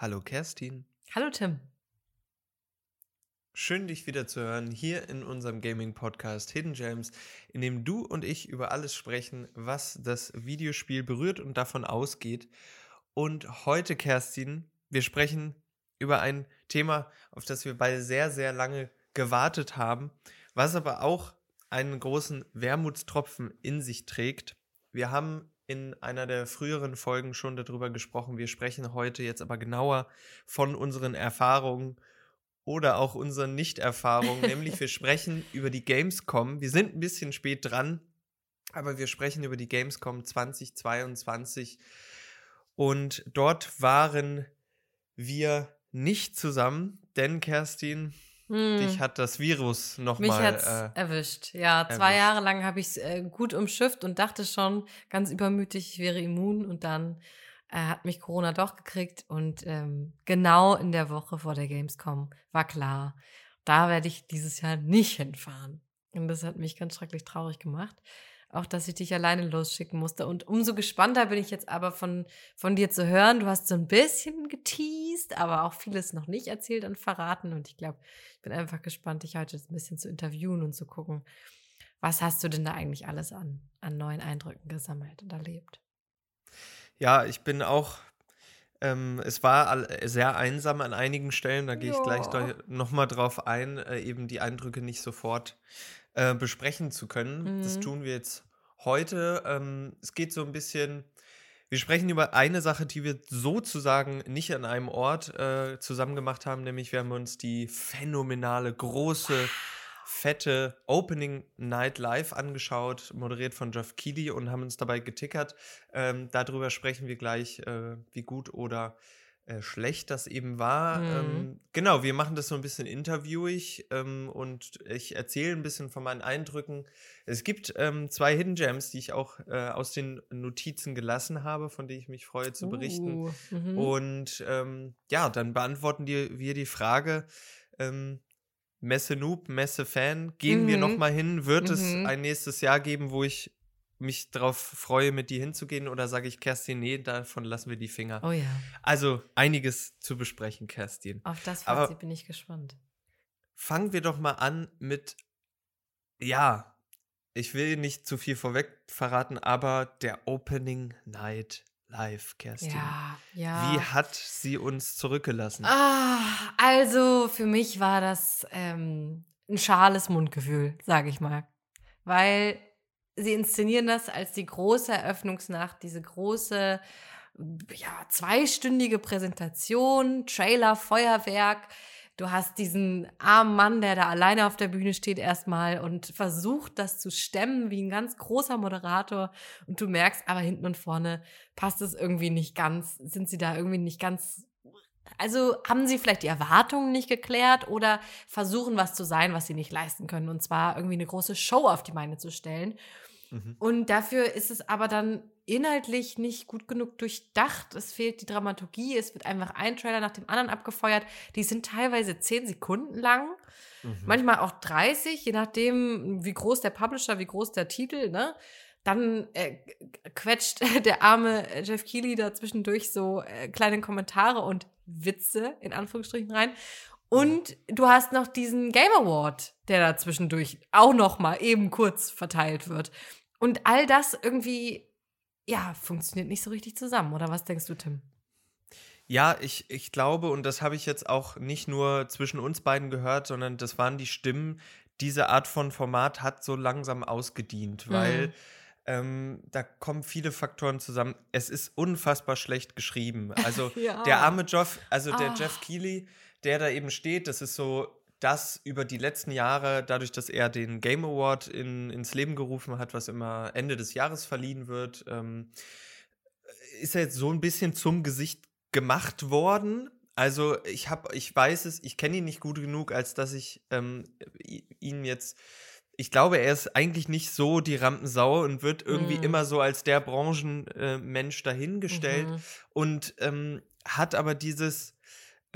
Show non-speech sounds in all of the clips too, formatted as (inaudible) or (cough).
Hallo Kerstin. Hallo Tim. Schön, dich wieder zu hören hier in unserem Gaming-Podcast Hidden Gems, in dem du und ich über alles sprechen, was das Videospiel berührt und davon ausgeht. Und heute, Kerstin, wir sprechen über ein Thema, auf das wir beide sehr, sehr lange gewartet haben, was aber auch einen großen Wermutstropfen in sich trägt. Wir haben in einer der früheren Folgen schon darüber gesprochen. Wir sprechen heute jetzt aber genauer von unseren Erfahrungen oder auch unseren Nicht-Erfahrungen. nämlich wir (laughs) sprechen über die Gamescom. Wir sind ein bisschen spät dran, aber wir sprechen über die Gamescom 2022. Und dort waren wir nicht zusammen, denn Kerstin, hm. Dich hat das Virus nochmal. Mich hat's äh, erwischt. Ja, zwei erwischt. Jahre lang habe ich es äh, gut umschifft und dachte schon ganz übermütig, ich wäre immun. Und dann äh, hat mich Corona doch gekriegt. Und ähm, genau in der Woche vor der Gamescom war klar, da werde ich dieses Jahr nicht hinfahren. Und das hat mich ganz schrecklich traurig gemacht auch, dass ich dich alleine losschicken musste. Und umso gespannter bin ich jetzt aber von, von dir zu hören. Du hast so ein bisschen geteased, aber auch vieles noch nicht erzählt und verraten. Und ich glaube, ich bin einfach gespannt, dich heute ein bisschen zu interviewen und zu gucken, was hast du denn da eigentlich alles an, an neuen Eindrücken gesammelt und erlebt? Ja, ich bin auch ähm, es war sehr einsam an einigen Stellen, da gehe ich gleich nochmal drauf ein, äh, eben die Eindrücke nicht sofort äh, besprechen zu können. Mhm. Das tun wir jetzt heute. Ähm, es geht so ein bisschen. Wir sprechen über eine Sache, die wir sozusagen nicht an einem Ort äh, zusammen gemacht haben, nämlich wir haben uns die phänomenale, große, fette Opening Night Live angeschaut, moderiert von Jeff Keighley und haben uns dabei getickert. Ähm, darüber sprechen wir gleich, äh, wie gut oder äh, schlecht das eben war. Mhm. Ähm, genau, wir machen das so ein bisschen interviewig ähm, und ich erzähle ein bisschen von meinen Eindrücken. Es gibt ähm, zwei Hidden Gems, die ich auch äh, aus den Notizen gelassen habe, von denen ich mich freue zu berichten. Uh, mhm. Und ähm, ja, dann beantworten die, wir die Frage. Ähm, Messe Noob, Messe Fan, gehen mhm. wir nochmal hin? Wird es mhm. ein nächstes Jahr geben, wo ich mich darauf freue, mit dir hinzugehen oder sage ich, Kerstin, nee, davon lassen wir die Finger. Oh ja. Also einiges zu besprechen, Kerstin. Auf das Fazit Aber bin ich gespannt. Fangen wir doch mal an mit, ja, ich will nicht zu viel vorweg verraten, aber der Opening Night Live, Kerstin. Ja, ja. Wie hat sie uns zurückgelassen? Ah, also für mich war das ähm, ein schales Mundgefühl, sage ich mal. Weil sie inszenieren das als die große Eröffnungsnacht, diese große, ja, zweistündige Präsentation, Trailer, Feuerwerk. Du hast diesen armen Mann, der da alleine auf der Bühne steht erstmal und versucht, das zu stemmen wie ein ganz großer Moderator. Und du merkst aber hinten und vorne passt es irgendwie nicht ganz, sind sie da irgendwie nicht ganz also haben sie vielleicht die Erwartungen nicht geklärt oder versuchen was zu sein, was sie nicht leisten können. Und zwar irgendwie eine große Show auf die Beine zu stellen. Mhm. Und dafür ist es aber dann inhaltlich nicht gut genug durchdacht. Es fehlt die Dramaturgie. Es wird einfach ein Trailer nach dem anderen abgefeuert. Die sind teilweise zehn Sekunden lang. Mhm. Manchmal auch 30, je nachdem, wie groß der Publisher, wie groß der Titel, ne? Dann äh, quetscht (laughs) der arme Jeff Keighley da zwischendurch so äh, kleine Kommentare und Witze in Anführungsstrichen rein. Und du hast noch diesen Game Award, der da zwischendurch auch noch mal eben kurz verteilt wird. Und all das irgendwie, ja, funktioniert nicht so richtig zusammen. Oder was denkst du, Tim? Ja, ich, ich glaube, und das habe ich jetzt auch nicht nur zwischen uns beiden gehört, sondern das waren die Stimmen, diese Art von Format hat so langsam ausgedient, weil mhm. ähm, da kommen viele Faktoren zusammen. Es ist unfassbar schlecht geschrieben. Also (laughs) ja. der arme Jeff, also der ah. Jeff Keighley, der da eben steht, das ist so das über die letzten Jahre, dadurch, dass er den Game Award in, ins Leben gerufen hat, was immer Ende des Jahres verliehen wird, ähm, ist er jetzt so ein bisschen zum Gesicht gemacht worden. Also ich habe, ich weiß es, ich kenne ihn nicht gut genug, als dass ich ähm, ihn jetzt ich glaube, er ist eigentlich nicht so die Rampensau und wird irgendwie mhm. immer so als der Branchenmensch äh, dahingestellt mhm. und ähm, hat aber dieses,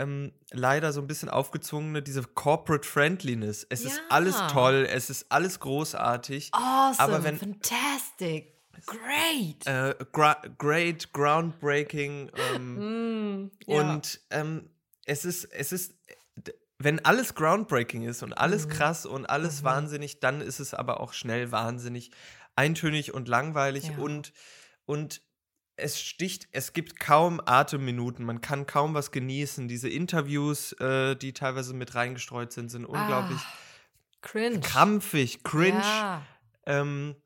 ähm, leider so ein bisschen aufgezwungene, diese Corporate Friendliness. Es ja. ist alles toll, es ist alles großartig. Awesome, aber wenn, fantastic. Great. Äh, great, groundbreaking. Ähm, (laughs) Mm, ja. Und ähm, es ist, es ist, wenn alles groundbreaking ist und alles Mhm. krass und alles Mhm. wahnsinnig, dann ist es aber auch schnell wahnsinnig eintönig und langweilig Ja. und, und es sticht, es gibt kaum Atemminuten, man kann kaum was genießen. Diese Interviews, äh, die teilweise mit reingestreut sind, sind unglaublich Ah, cringe. krampfig, cringe. Ja. Ähm,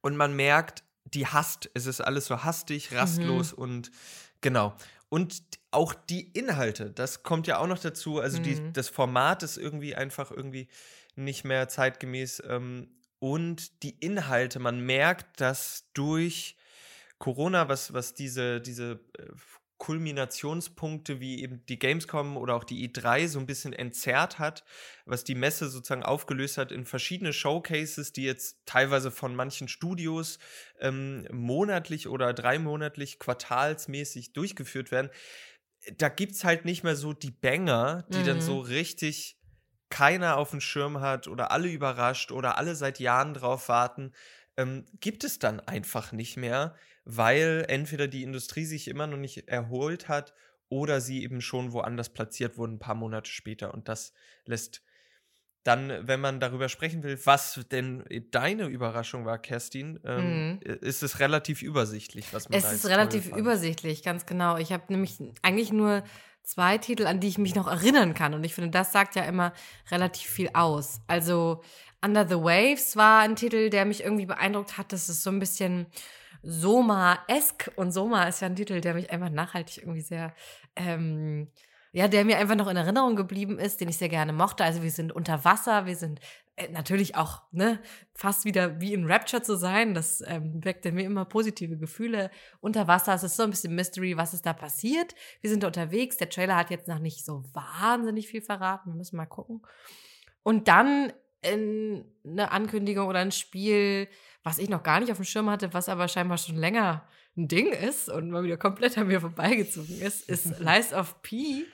und man merkt, die hasst, es ist alles so Mhm. hastig, rastlos und genau. Und auch die Inhalte, das kommt ja auch noch dazu. Also die, Mhm. das Format ist irgendwie einfach irgendwie nicht mehr zeitgemäß. Ähm, und die Inhalte, man merkt, dass durch Corona, was, was diese, diese äh, Kulminationspunkte wie eben die Gamescom oder auch die E3 so ein bisschen entzerrt hat, was die Messe sozusagen aufgelöst hat in verschiedene Showcases, die jetzt teilweise von manchen Studios ähm, monatlich oder dreimonatlich quartalsmäßig durchgeführt werden. Da gibt es halt nicht mehr so die Banger, die dann Mhm. so richtig keiner auf dem Schirm hat oder alle überrascht oder alle seit Jahren drauf warten, ähm, gibt es dann einfach nicht mehr, weil entweder die Industrie sich immer noch nicht erholt hat oder sie eben schon woanders platziert wurden, ein paar Monate später. Und das lässt dann, wenn man darüber sprechen will, was denn deine Überraschung war, Kerstin, ähm, Mhm. ist es relativ übersichtlich, was man Es da ist jetzt relativ übersichtlich, ganz genau. Ich habe nämlich eigentlich nur zwei Titel, an die ich mich noch erinnern kann. Und ich finde, das sagt ja immer relativ viel aus. Also Under the Waves war ein Titel, der mich irgendwie beeindruckt hat. Das ist so ein bisschen Soma-esk. Und Soma ist ja ein Titel, der mich einfach nachhaltig irgendwie sehr, ähm, ja, der mir einfach noch in Erinnerung geblieben ist, den ich sehr gerne mochte. Also wir sind unter Wasser, wir sind äh, natürlich auch, ne, fast wieder wie in Rapture zu sein. Das ähm, weckt in mir immer positive Gefühle. Unter Wasser, es ist so ein bisschen Mystery, was ist da passiert. Wir sind unterwegs. Der Trailer hat jetzt noch nicht so wahnsinnig viel verraten. Wir müssen mal gucken. Und dann in eine Ankündigung oder ein Spiel, was ich noch gar nicht auf dem Schirm hatte, was aber scheinbar schon länger ein Ding ist und mal wieder komplett an mir vorbeigezogen ist, ist (laughs) Lies of P.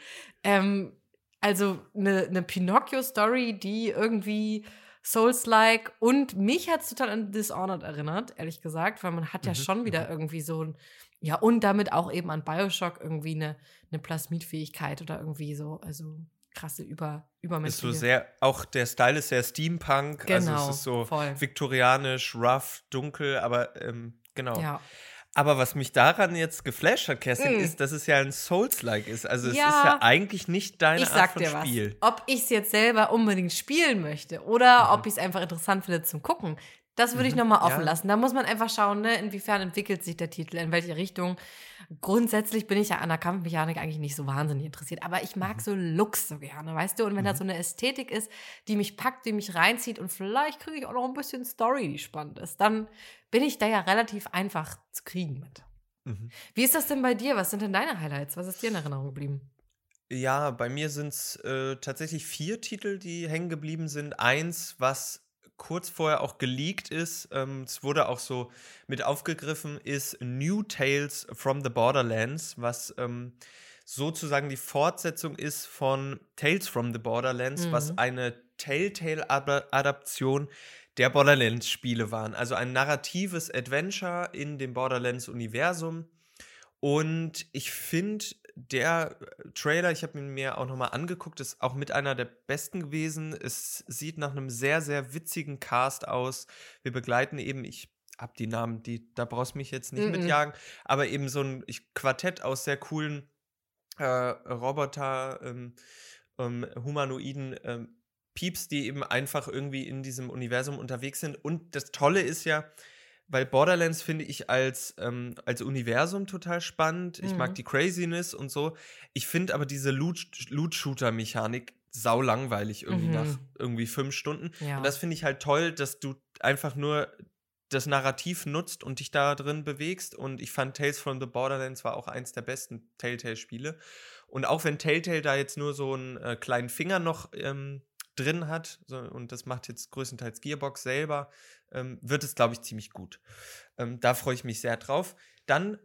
Ähm, also eine, eine Pinocchio-Story, die irgendwie Souls-like und mich hat es total an Dishonored erinnert, ehrlich gesagt, weil man hat ja Mhm, schon wieder mhm. irgendwie so ein, ja, und damit auch eben an Bioshock irgendwie eine, eine Plasmidfähigkeit oder irgendwie so, also krasse Über, Ist übermenschliche. so sehr, auch der Style ist sehr Steampunk, also Genau, es ist so voll. viktorianisch, rough, dunkel, aber ähm, genau. Ja. Aber was mich daran jetzt geflasht hat, Kerstin, Mm. ist, dass es ja ein Souls-like ist. Also es Ja. ist ja eigentlich nicht deine ich Art sag von dir was. Spiel. Ob ich es jetzt selber unbedingt spielen möchte oder Mhm. ob ich es einfach interessant finde zum Gucken, das würde ich Mhm, nochmal offen ja. lassen. Da muss man einfach schauen, ne, inwiefern entwickelt sich der Titel, in welche Richtung. Grundsätzlich bin ich ja an der Kampfmechanik eigentlich nicht so wahnsinnig interessiert, aber ich mag Mhm. so Looks so gerne, weißt du? Und wenn da Mhm. so eine Ästhetik ist, die mich packt, die mich reinzieht und vielleicht kriege ich auch noch ein bisschen Story, die spannend ist, dann bin ich da ja relativ einfach zu kriegen mit. Mhm. Wie ist das denn bei dir? Was sind denn deine Highlights? Was ist dir in Erinnerung geblieben? Ja, bei mir sind es äh, tatsächlich vier Titel, die hängen geblieben sind. Eins, was kurz vorher auch geleakt ist, ähm, es wurde auch so mit aufgegriffen, ist New Tales from the Borderlands, was ähm, sozusagen die Fortsetzung ist von Tales from the Borderlands, Mhm. was eine Telltale-Adaption der Borderlands-Spiele waren. Also ein narratives Adventure in dem Borderlands-Universum. Und ich finde, der äh, Trailer, ich habe ihn mir auch nochmal angeguckt, ist auch mit einer der besten gewesen. Es sieht nach einem sehr, sehr witzigen Cast aus. Wir begleiten eben, ich habe die Namen, die, da brauchst du mich jetzt nicht Mhm. mitjagen, aber eben so ein Quartett aus sehr coolen äh, Roboter, ähm, ähm, humanoiden ähm, Pieps, die eben einfach irgendwie in diesem Universum unterwegs sind. Und das Tolle ist ja, weil Borderlands finde ich als, ähm, als Universum total spannend. Ich mag Mhm. die Craziness und so. Ich finde aber diese Loot- Loot-Shooter-Mechanik sau langweilig irgendwie Mhm. nach irgendwie fünf Stunden. Ja. Und das finde ich halt toll, dass du einfach nur das Narrativ nutzt und dich da drin bewegst. Und ich fand Tales from the Borderlands war auch eins der besten Telltale-Spiele. Und auch wenn Telltale da jetzt nur so einen äh, kleinen Finger noch ähm, drin hat, so, und das macht jetzt größtenteils Gearbox selber, ähm, wird es, glaube ich, ziemlich gut. Ähm, da freue ich mich sehr drauf. Dann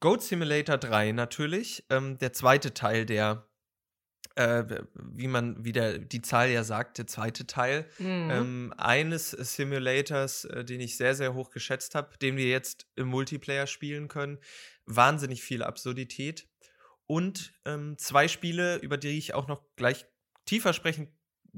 Goat Simulator 3 natürlich, ähm, der zweite Teil der, äh, wie man, wie der, die Zahl ja sagt, der zweite Teil Mhm. ähm, eines Simulators, äh, den ich sehr, sehr hoch geschätzt habe, den wir jetzt im Multiplayer spielen können. Wahnsinnig viel Absurdität. und ähm, zwei Spiele, über die ich auch noch gleich tiefer sprechen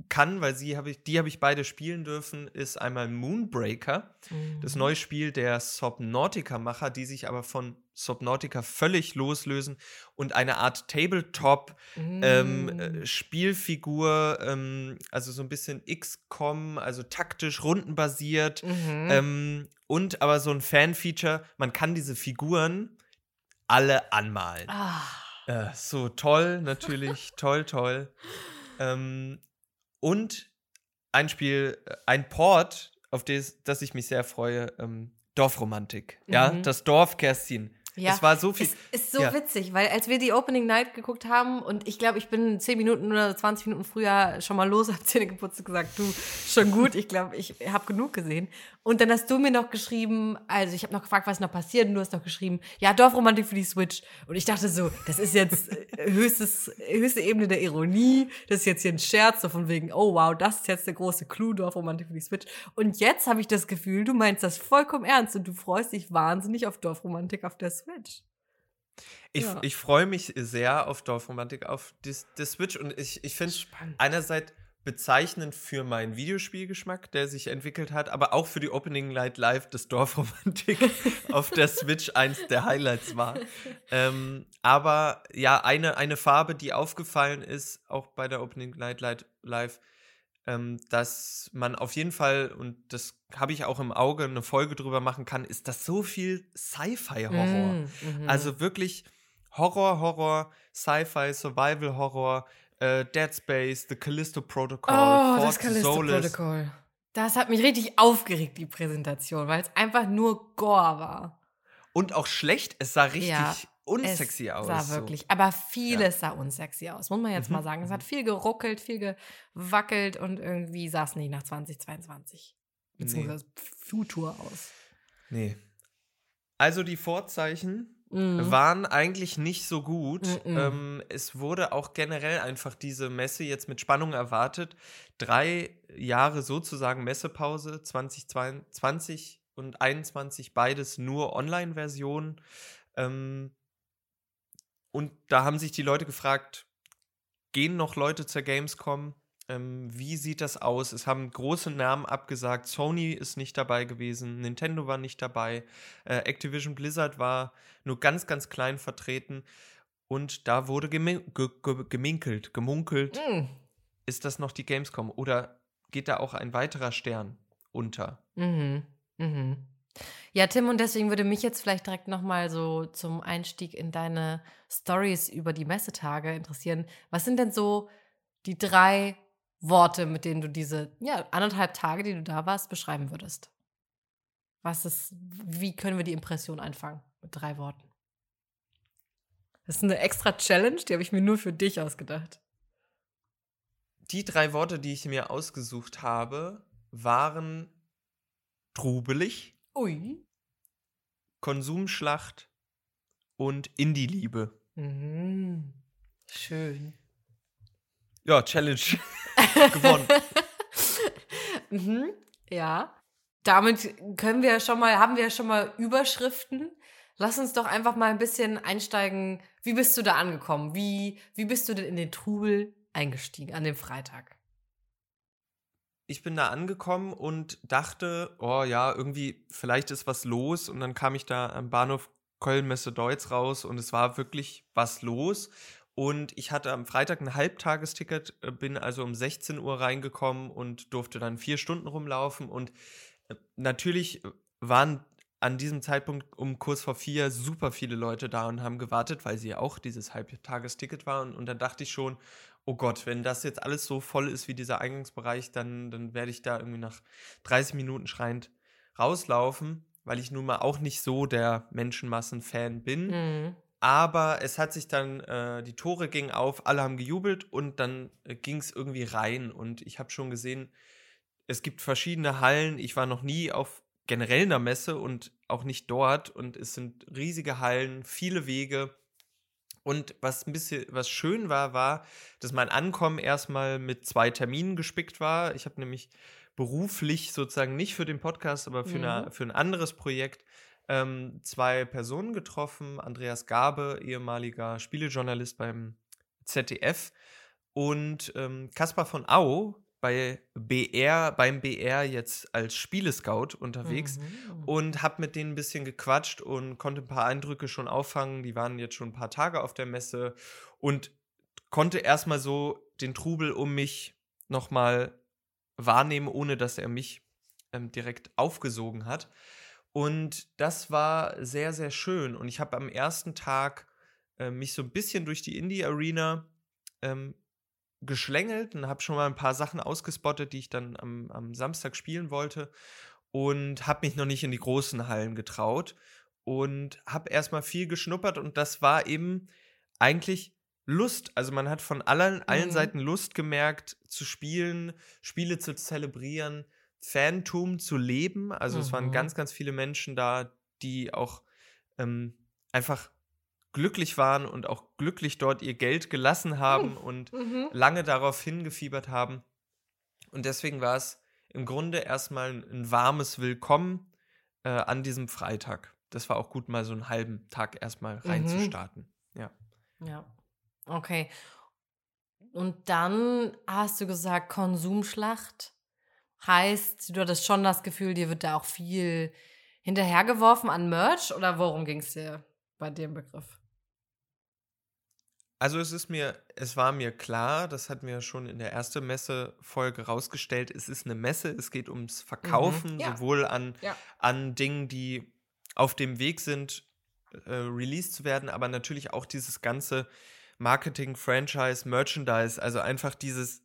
kann, weil sie habe ich, die habe ich beide spielen dürfen, ist einmal Moonbreaker, mhm. das neue Spiel der Subnautica-Macher, die sich aber von Subnautica völlig loslösen und eine Art Tabletop mhm. ähm, äh, mm. Spielfigur, ähm, also so ein bisschen XCOM, also taktisch rundenbasiert mhm. ähm, und aber so ein Fan-Feature, man kann diese Figuren alle anmalen. Ah. Äh, so toll, natürlich, toll, toll. Ähm, und ein Spiel, äh, ein Port, auf das, das ich mich sehr freue, ähm, Dorfromantik. Mhm. Ja, das Dorf Kerstin. Ja, es war so viel. Es ist so ja. witzig, weil als wir die Opening Night geguckt haben und ich glaube, ich bin 10 Minuten oder 20 Minuten früher schon mal los, (laughs) habe Zähne geputzt und gesagt, du, schon gut, ich glaube, ich habe genug gesehen. Und dann hast du mir noch geschrieben, also ich habe noch gefragt, was noch passiert und du hast noch geschrieben, ja, Dorfromantik für die Switch. Und ich dachte so, das ist jetzt äh, höchstes, höchste Ebene der Ironie, das ist jetzt hier ein Scherz, so von wegen, oh wow, das ist jetzt der große Clou, Dorfromantik für die Switch. Und jetzt habe ich das Gefühl, du meinst das vollkommen ernst und du freust dich wahnsinnig auf Dorfromantik auf der Switch. Switch. Ich, ja. ich freue mich sehr auf Dorfromantik auf die, die Switch und ich, ich finde einerseits bezeichnend für meinen Videospielgeschmack, der sich entwickelt hat, aber auch für die Opening Light Live des Dorfromantik (laughs) auf der Switch eins der Highlights war. Ähm, aber ja, eine, eine Farbe, die aufgefallen ist, auch bei der Opening Light Live, ähm, dass man auf jeden Fall, und das habe ich auch im Auge, eine Folge drüber machen kann, ist das so viel Sci-Fi-Horror. Mm, mhm. Also wirklich Horror, Horror, Sci-Fi, Survival-Horror, äh, Dead Space, The Callisto Protocol, oh, Fort das Callisto Solis. Protocol. Das hat mich richtig aufgeregt, die Präsentation, weil es einfach nur Gore war. Und auch schlecht, es sah richtig ja unsexy es aus. Sah wirklich, so. aber vieles ja. sah unsexy aus, muss man jetzt mhm. mal sagen. Es hat mhm. viel geruckelt, viel gewackelt und irgendwie sah es nicht nach 2022. Beziehungsweise nee. Futur aus. Nee. Also die Vorzeichen mhm. waren eigentlich nicht so gut. Mhm. Ähm, es wurde auch generell einfach diese Messe jetzt mit Spannung erwartet. Drei Jahre sozusagen Messepause, 2020 und 2021 beides nur Online-Versionen. Ähm, und da haben sich die Leute gefragt, gehen noch Leute zur Gamescom? Ähm, wie sieht das aus? Es haben große Namen abgesagt. Sony ist nicht dabei gewesen, Nintendo war nicht dabei, äh, Activision Blizzard war nur ganz, ganz klein vertreten. Und da wurde gemin ge ge geminkelt, gemunkelt. Mm. Ist das noch die Gamescom? Oder geht da auch ein weiterer Stern unter? Mhm. Mhm. Ja, Tim, und deswegen würde mich jetzt vielleicht direkt nochmal so zum Einstieg in deine Stories über die Messetage interessieren. Was sind denn so die drei Worte, mit denen du diese ja, anderthalb Tage, die du da warst, beschreiben würdest? Was ist, wie können wir die Impression einfangen? Mit drei Worten. Das ist eine extra Challenge, die habe ich mir nur für dich ausgedacht. Die drei Worte, die ich mir ausgesucht habe, waren trubelig, Ui. Konsumschlacht und Indie-Liebe. Mhm. Schön. Ja, Challenge (laughs) gewonnen. mhm. Ja. Damit können wir schon mal, haben wir schon mal Überschriften. Lass uns doch einfach mal ein bisschen einsteigen. Wie bist du da angekommen? Wie, wie bist du denn in den Trubel eingestiegen an dem Freitag? Ich bin da angekommen und dachte, oh ja, irgendwie, vielleicht ist was los. Und dann kam ich da am Bahnhof Köln-Messe-Deutz raus und es war wirklich was los. Und ich hatte am Freitag ein Halbtagesticket, äh, bin also um 16 Uhr reingekommen und durfte dann vier Stunden rumlaufen. Und äh, natürlich waren an diesem Zeitpunkt um kurz vor vier super viele Leute da und haben gewartet, weil sie ja auch dieses Halbtagesticket waren. Und dann dachte ich schon, oh Gott, wenn das jetzt alles so voll ist wie dieser Eingangsbereich, dann, dann werde ich da irgendwie nach 30 Minuten schreiend rauslaufen, weil ich nun mal auch nicht so der Menschenmassen-Fan bin. Mhm. Aber es hat sich dann, äh, die Tore gingen auf, alle haben gejubelt und dann äh, ging es irgendwie rein. Und ich habe schon gesehen, es gibt verschiedene Hallen. Ich war noch nie auf generell einer Messe und auch nicht dort. Und es sind riesige Hallen, viele Wege. Und was ein bisschen, was schön war, war, dass mein Ankommen erstmal mit zwei Terminen gespickt war. Ich habe nämlich beruflich sozusagen nicht für den Podcast, aber für, mhm. eine, für ein anderes Projekt ähm, zwei Personen getroffen. Andreas Gabe, ehemaliger Spielejournalist beim ZDF und ähm, Kaspar von Au, bei BR, beim BR jetzt als Spielescout unterwegs mhm. und habe mit denen ein bisschen gequatscht und konnte ein paar Eindrücke schon auffangen. Die waren jetzt schon ein paar Tage auf der Messe und konnte erstmal so den Trubel um mich nochmal wahrnehmen, ohne dass er mich ähm, direkt aufgesogen hat. Und das war sehr, sehr schön. Und ich habe am ersten Tag äh, mich so ein bisschen durch die Indie-Arena ähm, geschlängelt und habe schon mal ein paar Sachen ausgespottet, die ich dann am, am Samstag spielen wollte und habe mich noch nicht in die großen Hallen getraut und habe erstmal viel geschnuppert und das war eben eigentlich Lust. Also man hat von allen, allen mhm. Seiten Lust gemerkt zu spielen, Spiele zu zelebrieren, Fantum zu leben. Also mhm. es waren mhm. ganz, ganz viele Menschen da, die auch ähm, einfach glücklich waren und auch glücklich dort ihr Geld gelassen haben mhm. und mhm. lange darauf hingefiebert haben. Und deswegen war es im Grunde erstmal ein, warmes Willkommen äh, an diesem Freitag. Das war auch gut, mal so einen halben Tag erstmal mhm. reinzustarten. Mhm. Ja. Ja. Okay. Und dann hast du gesagt, Konsumschlacht. Heißt, du hattest schon das Gefühl, dir wird da auch viel hinterhergeworfen an Merch oder worum ging es dir bei dem Begriff? Also es ist mir, es war mir klar, das hat mir schon in der ersten Messe-Folge rausgestellt, es ist eine Messe, es geht ums Verkaufen, mhm, ja. sowohl an, ja. an Dingen, die auf dem Weg sind, äh, released zu werden, aber natürlich auch dieses ganze Marketing, Franchise, Merchandise, also einfach dieses,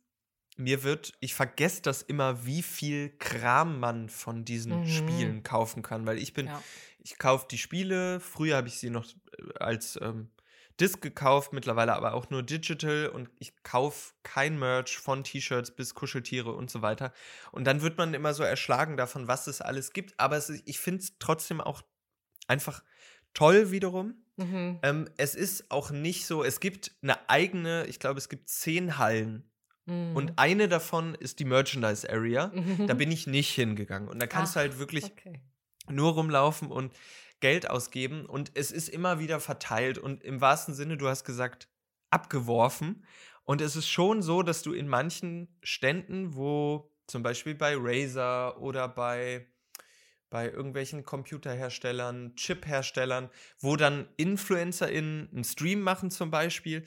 mir wird, ich vergesse das immer, wie viel Kram man von diesen mhm. Spielen kaufen kann, weil ich bin, ja. ich kaufe die Spiele, früher habe ich sie noch äh, als ähm, Disc gekauft, mittlerweile aber auch nur digital und ich kaufe kein Merch von T-Shirts bis Kuscheltiere und so weiter. Und dann wird man immer so erschlagen davon, was es alles gibt. Aber es, ich finde es trotzdem auch einfach toll wiederum. Mhm. Ähm, es ist auch nicht so, es gibt eine eigene, ich glaube, es gibt zehn Hallen. Mhm. Und eine davon ist die Merchandise Area. Mhm. Da bin ich nicht hingegangen. Und da kannst Ach, du halt wirklich okay. nur rumlaufen und Geld ausgeben und es ist immer wieder verteilt und im wahrsten Sinne, du hast gesagt, abgeworfen. Und es ist schon so, dass du in manchen Ständen, wo zum Beispiel bei Razer oder bei, bei irgendwelchen Computerherstellern, Chipherstellern, wo dann InfluencerInnen einen Stream machen zum Beispiel,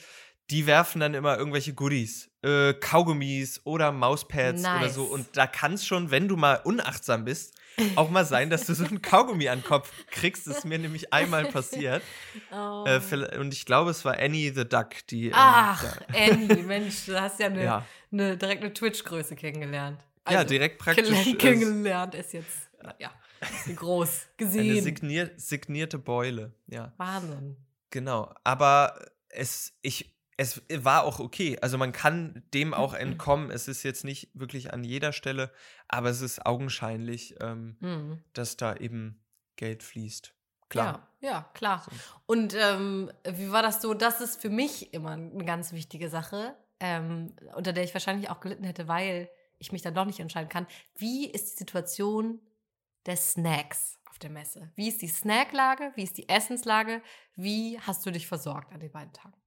die werfen dann immer irgendwelche Goodies, äh, Kaugummis oder Mauspads nice. oder so. Und da kann es schon, wenn du mal unachtsam bist, auch mal sein, dass du so ein Kaugummi an den Kopf kriegst. Das ist mir nämlich einmal passiert. (laughs) Oh. Äh, und ich glaube, es war Annie the Duck, die. Ähm, Ach, äh, Annie, Mensch, du hast ja eine, ja. eine direkt eine Twitch-Größe kennengelernt. Also, ja, direkt praktisch. Kennengelernt ist jetzt, ja, ist groß (laughs) gesehen. Eine signier signierte Beule, ja. Wahnsinn. Genau, aber es, ich, es war auch okay. Also man kann dem auch entkommen. Es ist jetzt nicht wirklich an jeder Stelle, aber es ist augenscheinlich, ähm, mhm. dass da eben Geld fließt. Klar. Ja, ja klar. So. Und ähm, wie war das so? Das ist für mich immer eine ganz wichtige Sache, ähm, unter der ich wahrscheinlich auch gelitten hätte, weil ich mich dann doch nicht entscheiden kann. Wie ist die Situation des Snacks auf der Messe? Wie ist die Snacklage? Wie ist die Essenslage? Wie hast du dich versorgt an den beiden Tagen?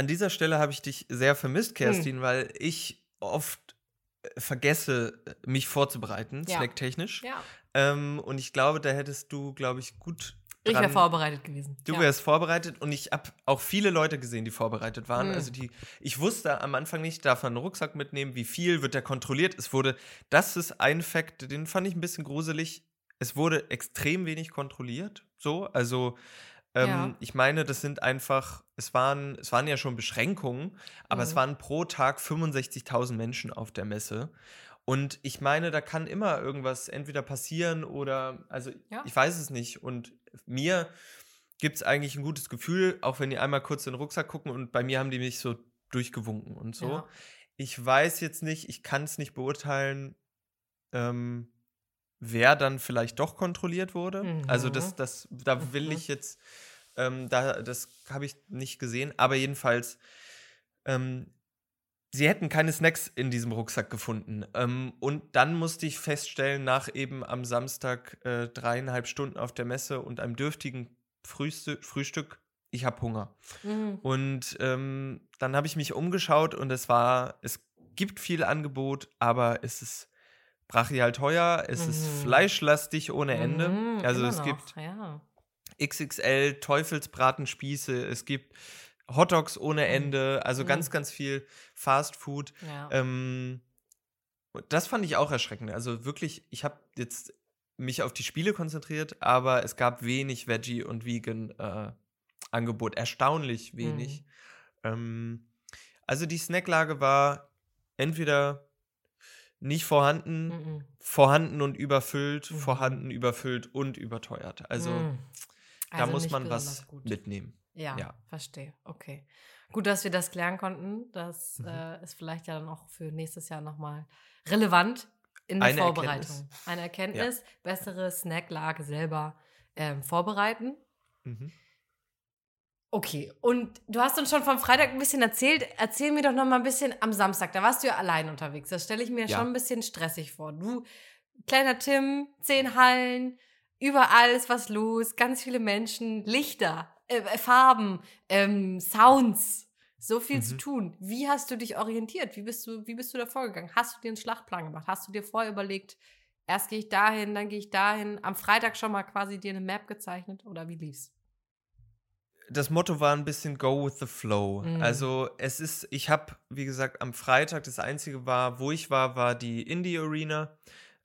An dieser Stelle habe ich dich sehr vermisst, hm. Kerstin, hm. weil ich oft äh, vergesse, mich vorzubereiten, ja. snacktechnisch. Ja. Ähm, und ich glaube, da hättest du, glaube ich, gut. Dran. Ich wäre vorbereitet gewesen. Du ja. wärst vorbereitet und ich habe auch viele Leute gesehen, die vorbereitet waren. Mhm. Also die, ich wusste am Anfang nicht, darf man einen Rucksack mitnehmen, wie viel wird der kontrolliert. Es wurde, das ist ein Fakt, den fand ich ein bisschen gruselig. Es wurde extrem wenig kontrolliert. So, also ähm, ja. Ich meine, das sind einfach, es waren, es waren ja schon Beschränkungen, aber mhm. es waren pro Tag 65.000 Menschen auf der Messe. Und ich meine, da kann immer irgendwas entweder passieren oder, also ja. ich weiß es nicht. Und mir gibt es eigentlich ein gutes Gefühl, auch wenn die einmal kurz in den Rucksack gucken und bei mir haben die mich so durchgewunken und so. Ja. Ich weiß jetzt nicht, ich kann es nicht beurteilen, ähm, wer dann vielleicht doch kontrolliert wurde. Mhm. Also das, das, da will mhm. ich jetzt, ähm, da, das habe ich nicht gesehen, aber jedenfalls, ähm, sie hätten keine Snacks in diesem Rucksack gefunden. Ähm, und dann musste ich feststellen, nach eben am Samstag äh, dreieinhalb Stunden auf der Messe und einem dürftigen Frühstü Frühstück, ich habe Hunger. Mhm. Und ähm, dann habe ich mich umgeschaut und es war, es gibt viel Angebot, aber es ist brachial teuer, es mhm. ist fleischlastig ohne Ende. Mhm, also es noch, gibt ja. XXL Teufelsbratenspieße, es gibt Hotdogs ohne mhm. Ende, also mhm. ganz, ganz viel Fast Food. Ja. Ähm, das fand ich auch erschreckend. Also wirklich, ich habe jetzt mich auf die Spiele konzentriert, aber es gab wenig Veggie und Vegan äh, Angebot, erstaunlich wenig. Mhm. Ähm, also die Snacklage war entweder nicht vorhanden, mhm. vorhanden und überfüllt, mhm. vorhanden, überfüllt und überteuert. Also, also da muss man was gut. mitnehmen. Ja, ja, verstehe. Okay. Gut, dass wir das klären konnten. Das mhm. äh, ist vielleicht ja dann auch für nächstes Jahr nochmal relevant in der Eine Vorbereitung. Erkenntnis. Eine Erkenntnis, ja. bessere Snacklage selber ähm, vorbereiten. Mhm. Okay, und du hast uns schon vom Freitag ein bisschen erzählt. Erzähl mir doch noch mal ein bisschen am Samstag. Da warst du ja allein unterwegs. Das stelle ich mir ja. schon ein bisschen stressig vor. Du, kleiner Tim, zehn Hallen, überall ist was los, ganz viele Menschen, Lichter, äh, äh, Farben, ähm, Sounds, so viel mhm. zu tun. Wie hast du dich orientiert? Wie bist du, wie bist du da vorgegangen? Hast du dir einen Schlachtplan gemacht? Hast du dir vorher überlegt, erst gehe ich dahin, dann gehe ich dahin, am Freitag schon mal quasi dir eine Map gezeichnet oder wie lief's? Das Motto war ein bisschen Go with the Flow. Mhm. Also es ist, ich habe, wie gesagt, am Freitag das einzige war, wo ich war, war die Indie Arena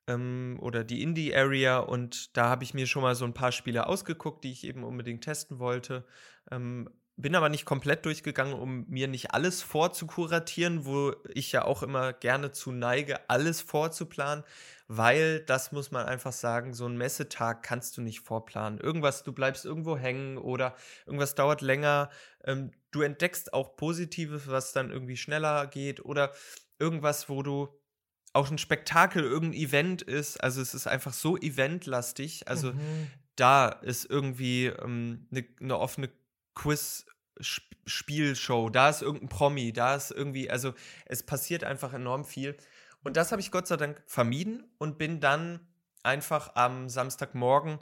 ähm, oder die Indie Area und da habe ich mir schon mal so ein paar Spiele ausgeguckt, die ich eben unbedingt testen wollte. Ähm, bin aber nicht komplett durchgegangen, um mir nicht alles vorzukuratieren, wo ich ja auch immer gerne zu neige, alles vorzuplanen, weil das muss man einfach sagen, so ein Messetag kannst du nicht vorplanen. Irgendwas, du bleibst irgendwo hängen oder irgendwas dauert länger. Ähm, du entdeckst auch Positives, was dann irgendwie schneller geht oder irgendwas, wo du auch ein Spektakel, irgendein Event ist. Also es ist einfach so eventlastig. Also mhm. da ist irgendwie ähm, eine, eine offene Quiz-Spielshow, da ist irgendein Promi, da ist irgendwie, also es passiert einfach enorm viel. Und das habe ich Gott sei Dank vermieden und bin dann einfach am Samstagmorgen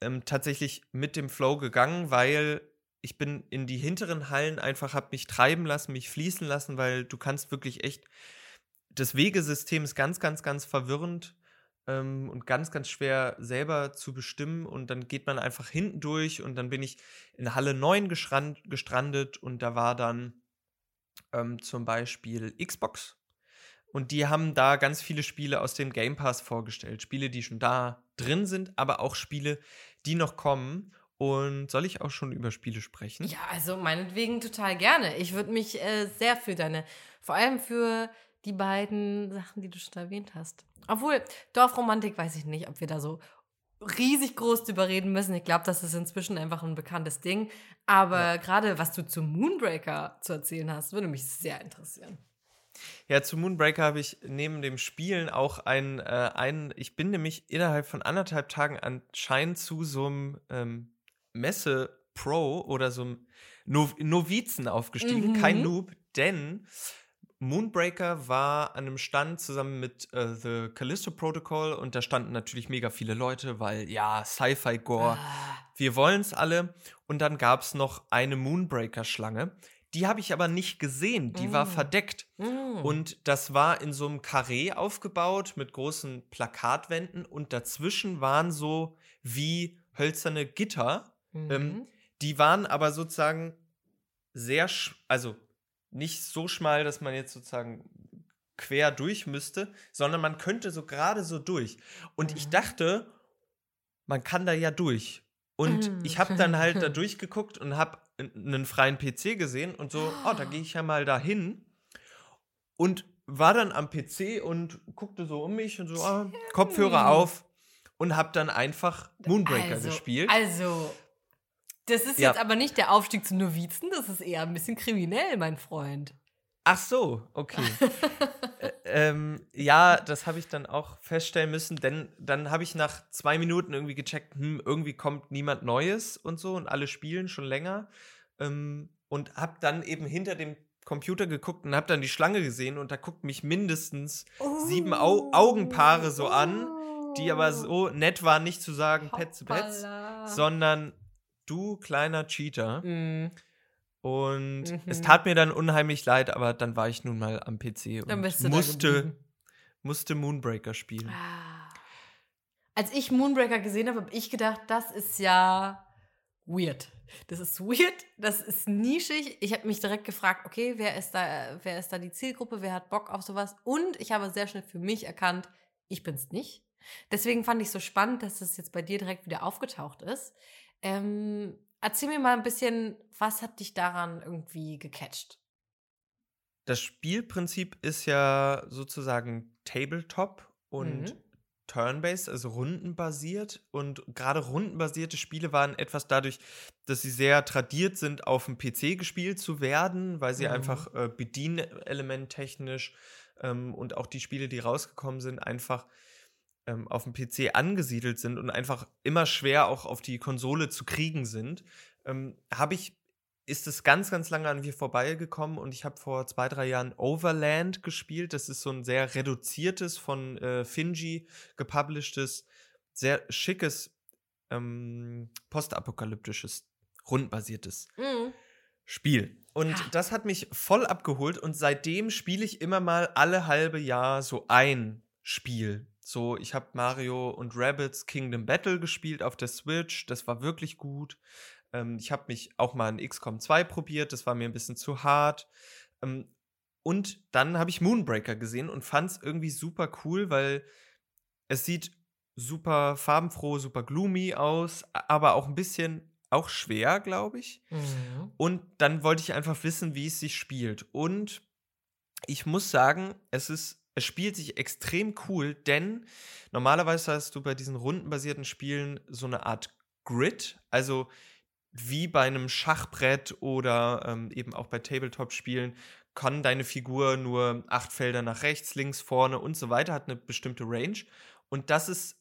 ähm, tatsächlich mit dem Flow gegangen, weil ich bin in die hinteren Hallen einfach, habe mich treiben lassen, mich fließen lassen, weil du kannst wirklich echt, das Wegesystem ist ganz, ganz, ganz verwirrend ähm, und ganz, ganz schwer selber zu bestimmen. Und dann geht man einfach hinten durch und dann bin ich in Halle 9 gestrandet und da war dann ähm, zum Beispiel Xbox. Und die haben da ganz viele Spiele aus dem Game Pass vorgestellt. Spiele, die schon da drin sind, aber auch Spiele, die noch kommen. Und soll ich auch schon über Spiele sprechen? Ja, also meinetwegen total gerne. Ich würde mich äh, sehr für deine, vor allem für die beiden Sachen, die du schon erwähnt hast. Obwohl, Dorfromantik weiß ich nicht, ob wir da so riesig groß drüber reden müssen. Ich glaube, das ist inzwischen einfach ein bekanntes Ding. Aber ja. gerade was du zu Moonbreaker zu erzählen hast, würde mich sehr interessieren. Ja, zu Moonbreaker habe ich neben dem Spielen auch ein, äh, ein, ich bin nämlich innerhalb von anderthalb Tagen anscheinend zu so einem ähm, Messe Pro oder so einem no Novizen aufgestiegen, mhm. kein Noob, denn Moonbreaker war an einem Stand zusammen mit äh, The Callisto Protocol und da standen natürlich mega viele Leute, weil ja, Sci-Fi-Gore, ah. wir wollen es alle. Und dann gab es noch eine Moonbreaker-Schlange. Die habe ich aber nicht gesehen, die mm. war verdeckt. Mm. Und das war in so einem Karree aufgebaut mit großen Plakatwänden und dazwischen waren so wie hölzerne Gitter. Mm. Ähm, die waren aber sozusagen sehr, also nicht so schmal, dass man jetzt sozusagen quer durch müsste, sondern man könnte so gerade so durch. Und mhm. ich dachte, man kann da ja durch. Und mhm. ich habe dann halt da (laughs) durchgeguckt und habe einen freien PC gesehen und so, oh, da gehe ich ja mal da hin. Und war dann am PC und guckte so um mich und so, oh, Kopfhörer auf und habe dann einfach Moonbreaker also, gespielt. Also, das ist ja. jetzt aber nicht der Aufstieg zu Novizen, das ist eher ein bisschen kriminell, mein Freund. Ach so, okay. (laughs) äh, ähm, ja, das habe ich dann auch feststellen müssen, denn dann habe ich nach zwei Minuten irgendwie gecheckt, hm, irgendwie kommt niemand Neues und so und alle spielen schon länger. Ähm, und habe dann eben hinter dem Computer geguckt und habe dann die Schlange gesehen und da guckt mich mindestens oh. sieben Au Augenpaare so an, die aber so nett waren, nicht zu sagen Pet zu Pets, sondern du kleiner Cheater. Mm. Und mhm. es tat mir dann unheimlich leid, aber dann war ich nun mal am PC und musste, musste Moonbreaker spielen. Ah. Als ich Moonbreaker gesehen habe, habe ich gedacht, das ist ja weird. Das ist weird, das ist nischig. Ich habe mich direkt gefragt, okay, wer ist da, wer ist da die Zielgruppe, wer hat Bock auf sowas? Und ich habe sehr schnell für mich erkannt, ich bin es nicht. Deswegen fand ich so spannend, dass es jetzt bei dir direkt wieder aufgetaucht ist. Ähm, Erzähl mir mal ein bisschen, was hat dich daran irgendwie gecatcht? Das Spielprinzip ist ja sozusagen Tabletop und mhm. Turn-based, also rundenbasiert. Und gerade rundenbasierte Spiele waren etwas dadurch, dass sie sehr tradiert sind, auf dem PC gespielt zu werden, weil sie mhm. einfach äh, bedienelementtechnisch ähm, und auch die Spiele, die rausgekommen sind, einfach ähm, auf dem PC angesiedelt sind und einfach immer schwer auch auf die Konsole zu kriegen sind, ähm, habe ich ist es ganz, ganz lange an mir vorbeigekommen und ich habe vor zwei, drei Jahren Overland gespielt. Das ist so ein sehr reduziertes, von äh, Finji gepublishtes, sehr schickes, ähm, postapokalyptisches, rundbasiertes mhm. Spiel. Und ja. das hat mich voll abgeholt und seitdem spiele ich immer mal alle halbe Jahr so ein Spiel. So, ich habe Mario und Rabbits Kingdom Battle gespielt auf der Switch. Das war wirklich gut. Ähm, ich habe mich auch mal in XCOM 2 probiert. Das war mir ein bisschen zu hart. Ähm, und dann habe ich Moonbreaker gesehen und fand es irgendwie super cool, weil es sieht super farbenfroh, super gloomy aus, aber auch ein bisschen auch schwer, glaube ich. Mhm. Und dann wollte ich einfach wissen, wie es sich spielt. Und ich muss sagen, es ist es spielt sich extrem cool, denn normalerweise hast du bei diesen rundenbasierten Spielen so eine Art Grid, also wie bei einem Schachbrett oder ähm, eben auch bei Tabletop-Spielen kann deine Figur nur acht Felder nach rechts, links, vorne und so weiter, hat eine bestimmte Range. Und das ist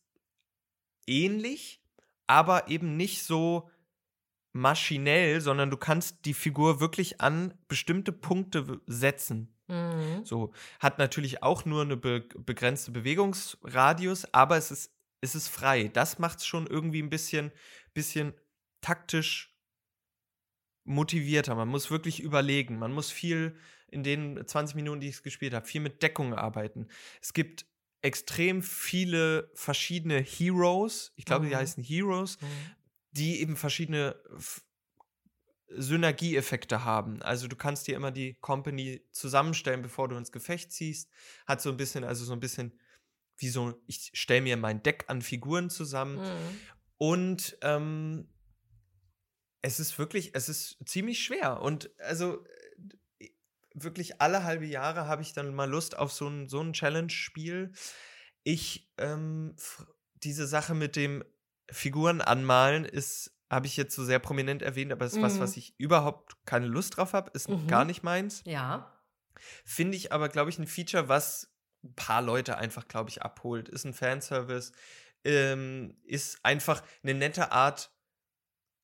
ähnlich, aber eben nicht so maschinell, sondern du kannst die Figur wirklich an bestimmte Punkte setzen. Mhm. So, hat natürlich auch nur eine be begrenzte Bewegungsradius, aber es ist, es ist frei. Das macht es schon irgendwie ein bisschen, bisschen taktisch motivierter. Man muss wirklich überlegen. Man muss viel in den 20 Minuten, die ich es gespielt habe, viel mit Deckung arbeiten. Es gibt extrem viele verschiedene Heroes. Ich glaube, mhm. die heißen Heroes, mhm. die eben verschiedene Synergieeffekte haben. Also du kannst dir immer die Company zusammenstellen, bevor du ins Gefecht ziehst. Hat so ein bisschen, also so ein bisschen wie so, ich stelle mir mein Deck an Figuren zusammen. Mhm. Und ähm, es ist wirklich, es ist ziemlich schwer. Und also äh, wirklich alle halbe Jahre habe ich dann mal Lust auf so ein, so ein Challenge-Spiel. Ich, ähm, diese Sache mit dem Figuren anmalen ist habe ich jetzt so sehr prominent erwähnt, aber es ist mhm. was, was ich überhaupt keine Lust drauf habe, ist mhm. gar nicht meins. Ja. Finde ich aber, glaube ich, ein Feature, was ein paar Leute einfach, glaube ich, abholt. Ist ein Fanservice, ähm, ist einfach eine nette Art,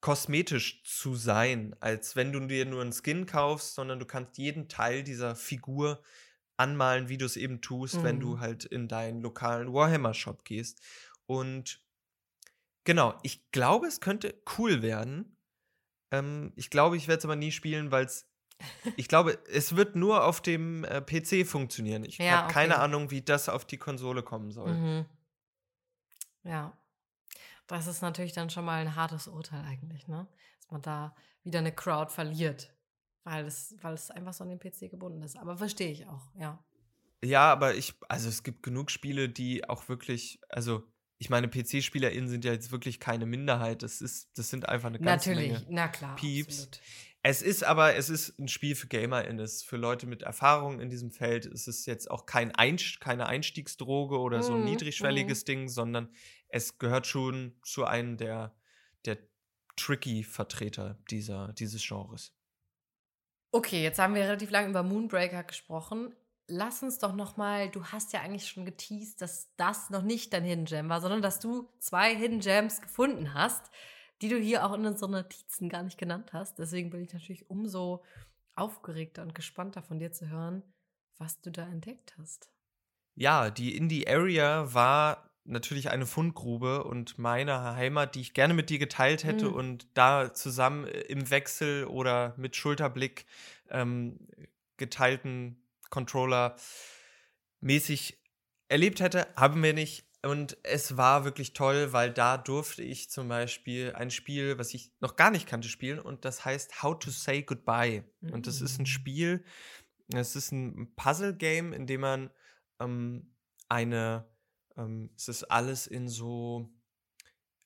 kosmetisch zu sein, als wenn du dir nur einen Skin kaufst, sondern du kannst jeden Teil dieser Figur anmalen, wie du es eben tust, mhm. wenn du mhm. halt in deinen lokalen Warhammer-Shop gehst. Und Genau, ich glaube, es könnte cool werden. Ähm, ich glaube, ich werde es aber nie spielen, weil es. (laughs) Ich glaube, es wird nur auf dem äh, PC funktionieren. Ich ja, habe okay. keine Ahnung, wie das auf die Konsole kommen soll. Mhm. Ja. Das ist natürlich dann schon mal ein hartes Urteil eigentlich, ne? Dass man da wieder eine Crowd verliert. Weil es, weil es einfach so an den PC gebunden ist. Aber verstehe ich auch, ja. Ja, aber ich, also es gibt genug Spiele, die auch wirklich, also ich meine, PC-SpielerInnen sind ja jetzt wirklich keine Minderheit. Das ist, das sind einfach eine ganze Natürlich, Menge na klar. Pieps. Absolut. Es ist aber, es ist ein Spiel für GamerInnen, es für Leute mit Erfahrung in diesem Feld. Es ist jetzt auch kein Einst keine Einstiegsdroge oder so ein mm, niedrigschwelliges mm. Ding, sondern es gehört schon zu einem der, der tricky Vertreter dieser, dieses Genres. Okay, jetzt haben wir relativ lange über Moonbreaker gesprochen lass uns doch noch mal, du hast ja eigentlich schon geteased, dass das noch nicht dein Hidden Gem war, sondern dass du zwei Hidden Gems gefunden hast, die du hier auch in unseren Notizen gar nicht genannt hast. Deswegen bin ich natürlich umso aufgeregter und gespannter von dir zu hören, was du da entdeckt hast. Ja, die Indie Area war natürlich eine Fundgrube und meine Heimat, die ich gerne mit dir geteilt hätte Mhm. und da zusammen äh, im Wechsel oder mit Schulterblick ähm, geteilten Controller mäßig erlebt hätte, haben wir nicht. Und es war wirklich toll, weil da durfte ich zum Beispiel ein Spiel, was ich noch gar nicht kannte, spielen und das heißt How to Say Goodbye. Und das ist ein Mm. Spiel, es ist ein Puzzle-Game, in dem man ähm, eine, ähm, es ist alles in so,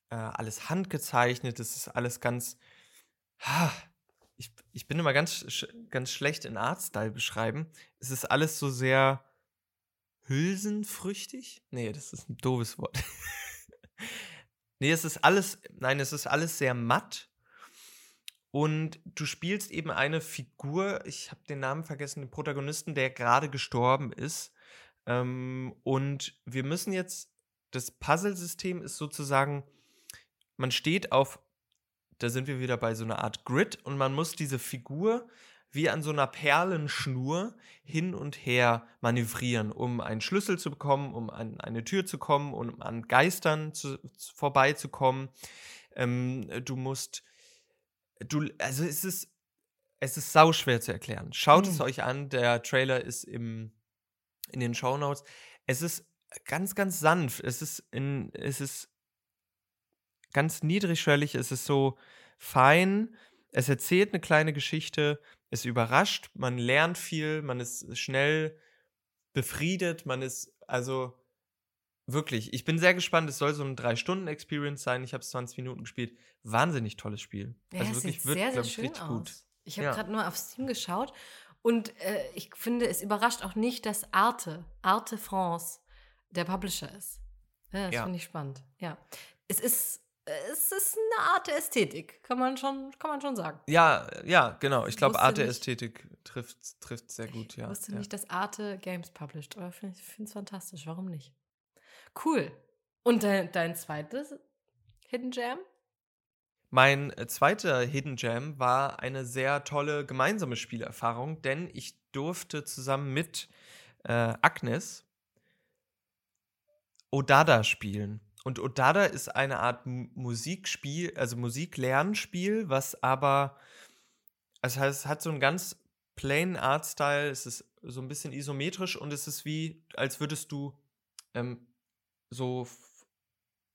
äh, alles handgezeichnet, es ist alles ganz, ha, ich, ich bin immer ganz, ganz schlecht in Artstyle beschreiben. Es ist alles so sehr hülsenfrüchtig. Nee, das ist ein doofes Wort. (laughs) nee, es ist alles, nein, es ist alles sehr matt. Und du spielst eben eine Figur, ich habe den Namen vergessen, den Protagonisten, der gerade gestorben ist. Ähm, und wir müssen jetzt, das Puzzle-System ist sozusagen, man steht auf, da sind wir wieder bei so einer Art Grid und man muss diese Figur wie an so einer Perlenschnur hin und her manövrieren, um einen Schlüssel zu bekommen, um an eine Tür zu kommen, um an Geistern zu, zu, vorbeizukommen. Ähm, du musst, du, also es ist, es ist sauschwer zu erklären. Schaut Mhm. es euch an, der Trailer ist im, in den Shownotes. Es ist ganz, ganz sanft. Es ist, in, es ist ganz niedrigschwellig. Es ist so fein. Es erzählt eine kleine Geschichte. Es überrascht. Man lernt viel. Man ist schnell befriedet. Man ist, also wirklich, ich bin sehr gespannt. Es soll so eine Drei-Stunden-Experience sein. Ich habe es 20 Minuten gespielt. Wahnsinnig tolles Spiel. Ja, also wirklich wird, sehr, sehr glaube ich, schön richtig aus. gut. Ich habe Ja. gerade nur auf Steam geschaut und äh, ich finde, es überrascht auch nicht, dass Arte, Arte France, der Publisher ist. Ja, das Ja. finde ich spannend. Ja. Es ist, es ist eine Art der Ästhetik, kann man schon, kann man schon sagen. Ja, ja, genau. Ich glaube, Arte nicht- Ästhetik trifft, trifft sehr gut, ja. ich wusste ja. nicht, dass Arte Games published, aber ich finde es fantastisch. Warum nicht? Cool. Und dein, dein zweites Hidden Jam? Mein äh, zweiter Hidden Gem war eine sehr tolle gemeinsame Spielerfahrung, denn ich durfte zusammen mit äh, Agnes Odada spielen. Und Odada ist eine Art Musikspiel, also Musiklernspiel, was aber, heißt, es hat so einen ganz plain Artstyle, es ist so ein bisschen isometrisch und es ist wie, als würdest du ähm, so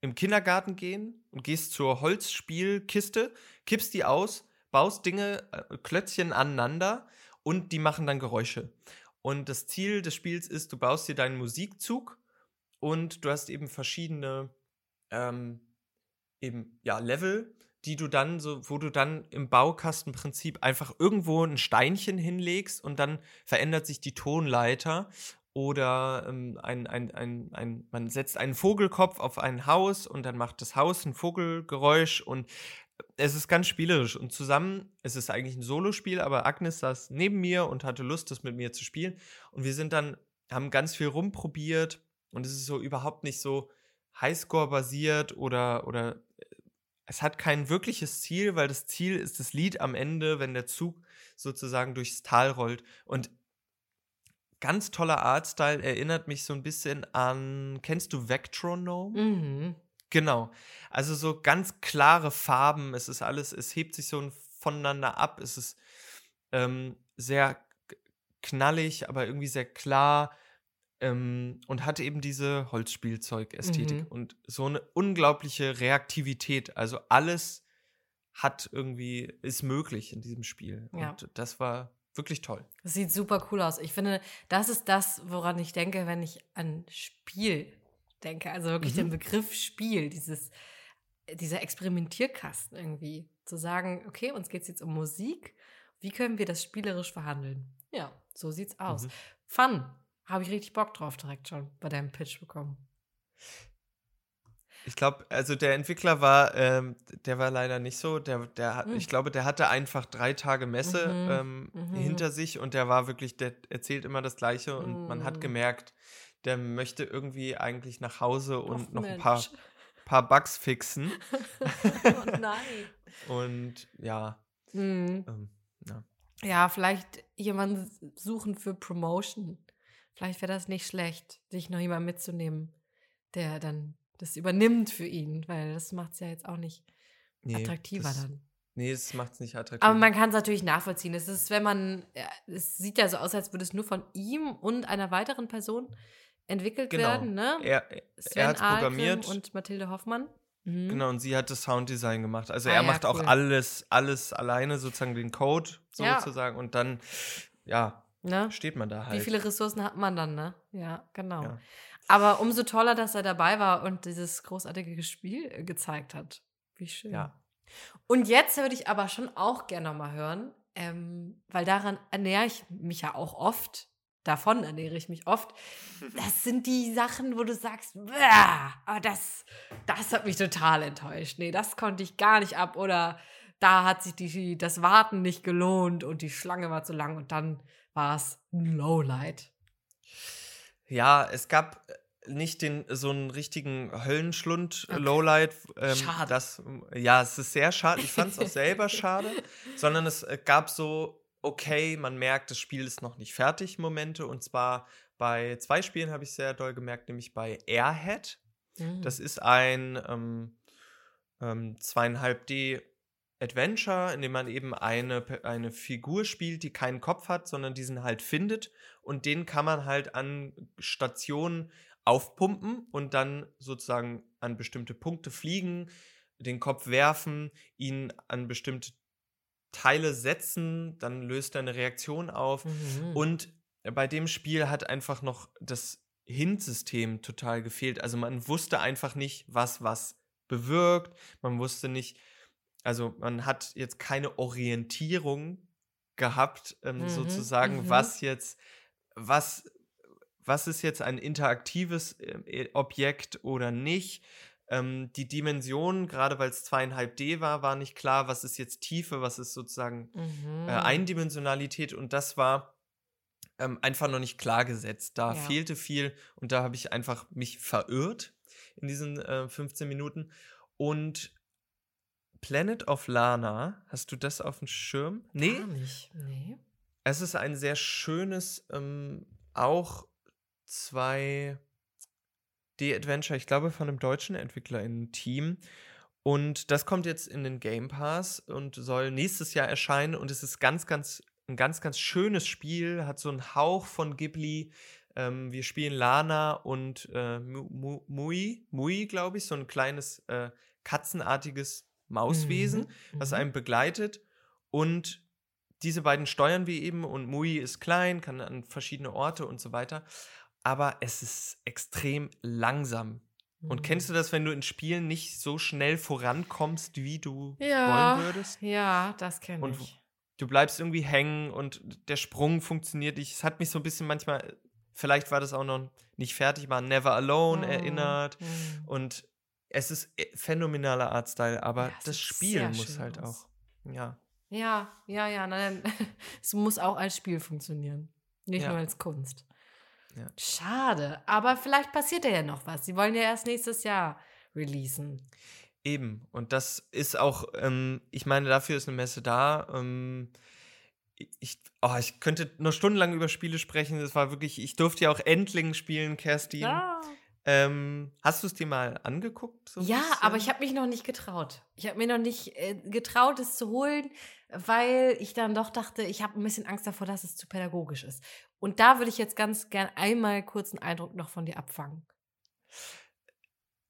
im Kindergarten gehen und gehst zur Holzspielkiste, kippst die aus, baust Dinge, äh, Klötzchen aneinander und die machen dann Geräusche. Und das Ziel des Spiels ist, du baust dir deinen Musikzug und du hast eben verschiedene ähm, eben ja Level, die du dann so, wo du dann im Baukastenprinzip einfach irgendwo ein Steinchen hinlegst und dann verändert sich die Tonleiter oder ähm, ein, ein, ein, ein, man setzt einen Vogelkopf auf ein Haus und dann macht das Haus ein Vogelgeräusch und es ist ganz spielerisch. Und zusammen, es ist eigentlich ein Solospiel, aber Agnes saß neben mir und hatte Lust, das mit mir zu spielen. Und wir sind dann, haben ganz viel rumprobiert und es ist so überhaupt nicht so Highscore-basiert oder, oder äh, es hat kein wirkliches Ziel, weil das Ziel ist das Lied am Ende, wenn der Zug sozusagen durchs Tal rollt. Und ganz toller Artstyle erinnert mich so ein bisschen an, kennst du Vectronome? Mhm. Genau. Also so ganz klare Farben. Es ist alles, es hebt sich so voneinander ab. Es ist ähm, sehr knallig, aber irgendwie sehr klar. Ähm, und hat eben diese Holzspielzeug-Ästhetik Mhm. und so eine unglaubliche Reaktivität. Also alles hat irgendwie, ist möglich in diesem Spiel. Ja. Und das war wirklich toll. Das sieht super cool aus. Ich finde, das ist das, woran ich denke, wenn ich an Spiel denke. Also wirklich Mhm. den Begriff Spiel, dieses, dieser Experimentierkasten irgendwie. Zu sagen, okay, uns geht es jetzt um Musik. Wie können wir das spielerisch verhandeln? Ja, so sieht's aus. Mhm. Fun. Habe ich richtig Bock drauf direkt schon bei deinem Pitch bekommen. Ich glaube, also der Entwickler war, ähm, der war leider nicht so. Der, der hat, Hm. ich glaube, der hatte einfach drei Tage Messe Mhm, ähm, mhm. hinter sich und der war wirklich, der erzählt immer das Gleiche und man hat gemerkt, der möchte irgendwie eigentlich nach Hause und Och, noch ein Mensch. paar, paar Bugs fixen. (laughs) oh nein. Und ja, Mhm. ähm, ja. Ja, vielleicht jemanden suchen für Promotion. Vielleicht wäre das nicht schlecht, sich noch jemand mitzunehmen, der dann das übernimmt für ihn, weil das macht es ja jetzt auch nicht Nee, attraktiver das, dann. nee, das macht es nicht attraktiv. Aber man kann es natürlich nachvollziehen. Es ist, wenn man, ja, es sieht ja so aus, als würde es nur von ihm und einer weiteren Person entwickelt genau. werden, ne? Er, er Sven hat es Ahlgren programmiert. und Mathilde Hoffmann. Mhm. Genau, und sie hat das Sounddesign gemacht. Also Ah, er ja, macht auch cool. alles, alles alleine, sozusagen den Code Ja. sozusagen. Und dann, ja, Ne? steht man da halt. Wie viele Ressourcen hat man dann, ne? Ja, genau. Ja. Aber umso toller, dass er dabei war und dieses großartige Spiel äh, gezeigt hat. Wie schön. Ja. Und jetzt würde ich aber schon auch gerne mal hören, ähm, weil daran ernähre ich mich ja auch oft. Davon ernähre ich mich oft. (laughs) Das sind die Sachen, wo du sagst, "Bäh, aber das, das hat mich total enttäuscht. Nee, das konnte ich gar nicht ab. Oder da hat sich die, das Warten nicht gelohnt und die Schlange war zu lang und dann war es ein Lowlight. Ja, es gab äh, nicht den so einen richtigen Höllenschlund äh, Okay. Lowlight. Ähm, Schade. Das, ja, es ist sehr schade. Ich fand es auch selber (laughs) schade, sondern es äh, gab so, okay, man merkt, das Spiel ist noch nicht fertig, Momente. Und zwar bei zwei Spielen habe ich sehr doll gemerkt, nämlich bei Airhead. Mhm. Das ist ein ähm, ähm, 2,5D Adventure, in dem man eben eine, eine Figur spielt, die keinen Kopf hat, sondern diesen halt findet. Und den kann man halt an Stationen aufpumpen und dann sozusagen an bestimmte Punkte fliegen, den Kopf werfen, ihn an bestimmte Teile setzen, dann löst er eine Reaktion auf. Mhm. Und bei dem Spiel hat einfach noch das Hint-System total gefehlt. Also man wusste einfach nicht, was was bewirkt. Man wusste nicht, also man hat jetzt keine Orientierung gehabt, ähm, Mhm, sozusagen, mhm. was jetzt, was, was ist jetzt ein interaktives äh, Objekt oder nicht. Ähm, die Dimension, gerade weil es zweieinhalb D war, war nicht klar, was ist jetzt Tiefe, was ist sozusagen Mhm. äh, Eindimensionalität und das war ähm, einfach noch nicht klar gesetzt. Da Ja. fehlte viel und da habe ich einfach mich verirrt in diesen äh, 15 Minuten. Und Planet of Lana, hast du das auf dem Schirm? Nee, Gar nicht. Nee. es ist ein sehr schönes, ähm, auch zwei D-Adventure, ich glaube von einem deutschen Entwickler in Team. Und das kommt jetzt in den Game Pass und soll nächstes Jahr erscheinen. Und es ist ganz, ganz, ein ganz, ganz schönes Spiel, hat so einen Hauch von Ghibli. Ähm, wir spielen Lana und äh, Mu- Mu- Mui, Mui, glaube ich, so ein kleines äh, katzenartiges Mauswesen Mhm. was Mhm. einem begleitet. Und diese beiden steuern wir eben und Mui ist klein, kann an verschiedene Orte und so weiter. Aber es ist extrem langsam. Und Mhm. kennst du das, wenn du in Spielen nicht so schnell vorankommst, wie du Ja. wollen würdest? Ja, das kenne Und ich. Du bleibst irgendwie hängen und der Sprung funktioniert nicht. Es hat mich so ein bisschen manchmal, vielleicht war das auch noch nicht fertig, an Never Alone Mhm. erinnert. Mhm. Und es ist äh, phänomenaler Artstyle, aber Ja, das Spiel muss halt aus. auch. Ja. Ja, ja, ja. Nein, (laughs) es muss auch als Spiel funktionieren. Nicht Ja. nur als Kunst. Ja. Schade. Aber vielleicht passiert ja noch was. Sie wollen ja erst nächstes Jahr releasen. Eben. Und das ist auch, ähm, ich meine, dafür ist eine Messe da. Ähm, ich, oh, ich könnte noch stundenlang über Spiele sprechen. Das war wirklich, ich durfte ja auch Endling spielen, Kerstin. Ja. Ähm, hast du es dir mal angeguckt? so Ja, aber ich habe mich noch nicht getraut. Ich habe mir noch nicht äh, getraut, es zu holen, weil ich dann doch dachte, ich habe ein bisschen Angst davor, dass es zu pädagogisch ist. Und da würde ich jetzt ganz gern einmal kurz einen Eindruck noch von dir abfangen.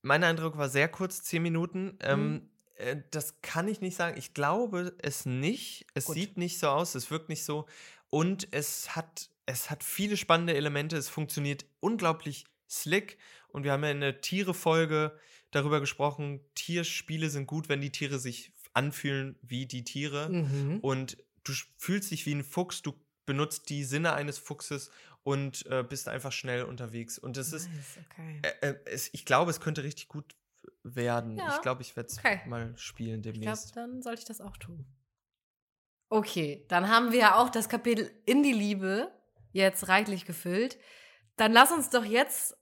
Mein Eindruck war sehr kurz, zehn Minuten. Mhm. Ähm, äh, das kann ich nicht sagen. Ich glaube es nicht. Es Gut. sieht nicht so aus, es wirkt nicht so. Und es hat, es hat viele spannende Elemente. Es funktioniert unglaublich slick. Und wir haben ja in der Tiere-Folge darüber gesprochen, Tierspiele sind gut, wenn die Tiere sich anfühlen wie die Tiere. Mhm. Und du fühlst dich wie ein Fuchs, du benutzt die Sinne eines Fuchses und äh, bist einfach schnell unterwegs. Und das ist, Nice, okay. äh, äh, es, ich glaube, es könnte richtig gut werden. Ja, Ich glaube, ich werde es okay. mal spielen Ich glaube, demnächst. dann sollte ich das auch tun. Okay, dann haben wir ja auch das Kapitel in die Liebe jetzt reichlich gefüllt. Dann lass uns doch jetzt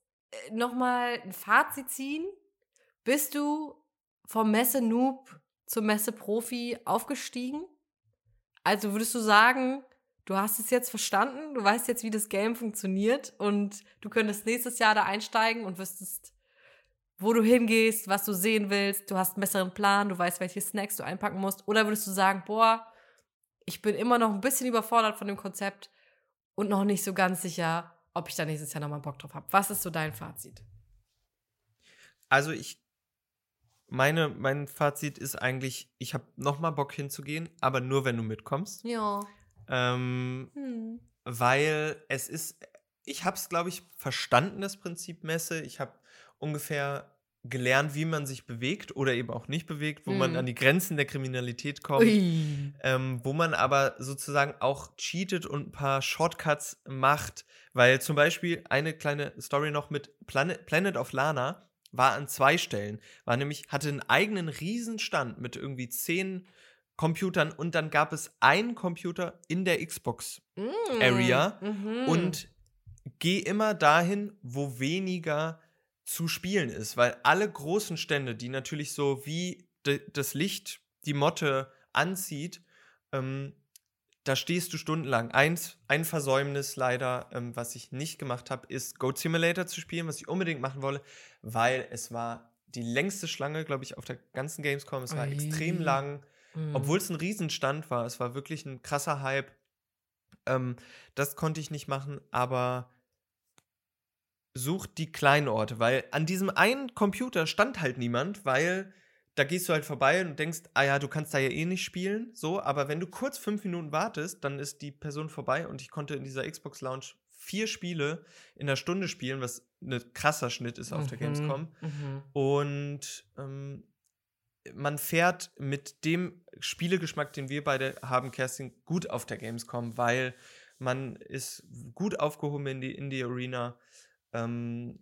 nochmal ein Fazit ziehen. Bist du vom Messe-Noob zum Messe-Profi aufgestiegen? Also würdest du sagen, du hast es jetzt verstanden, du weißt jetzt, wie das Game funktioniert und du könntest nächstes Jahr da einsteigen und wüsstest, wo du hingehst, was du sehen willst, du hast einen besseren Plan, du weißt, welche Snacks du einpacken musst. Oder würdest du sagen, boah, ich bin immer noch ein bisschen überfordert von dem Konzept und noch nicht so ganz sicher, ob ich da nächstes Jahr nochmal Bock drauf habe. Was ist so dein Fazit? Also ich, meine, mein Fazit ist eigentlich, ich habe nochmal Bock hinzugehen, aber nur, wenn du mitkommst. Ja. Ähm, hm. Weil es ist, ich habe es, glaube ich, verstanden, das Prinzip Messe. Ich habe ungefähr gelernt, wie man sich bewegt oder eben auch nicht bewegt, wo mhm. man an die Grenzen der Kriminalität kommt, ähm, wo man aber sozusagen auch cheatet und ein paar Shortcuts macht, weil zum Beispiel eine kleine Story noch mit Planet, Planet of Lana war an zwei Stellen, war nämlich, hatte einen eigenen Riesenstand mit irgendwie zehn Computern und dann gab es einen Computer in der Xbox mm. Area mhm. und geh immer dahin, wo weniger zu spielen ist, weil alle großen Stände, die natürlich so wie das Licht die Motte anzieht, ähm, da stehst du stundenlang. Eins, ein Versäumnis leider, ähm, was ich nicht gemacht habe, ist Goat Simulator zu spielen, was ich unbedingt machen wolle, weil es war die längste Schlange, glaube ich, auf der ganzen Gamescom. Es war Ui. extrem lang, mhm. obwohl es ein Riesenstand war. Es war wirklich ein krasser Hype. Ähm, das konnte ich nicht machen, aber sucht die kleinen Orte, weil an diesem einen Computer stand halt niemand, weil da gehst du halt vorbei und denkst, ah ja, du kannst da ja eh nicht spielen, so, aber wenn du kurz fünf Minuten wartest, dann ist die Person vorbei und ich konnte in dieser Xbox Lounge vier Spiele in einer Stunde spielen, was ein krasser Schnitt ist auf mhm, der Gamescom. Mhm. Und ähm, man fährt mit dem Spielegeschmack, den wir beide haben, Kerstin, gut auf der Gamescom, weil man ist gut aufgehoben in die, in die Arena ähm,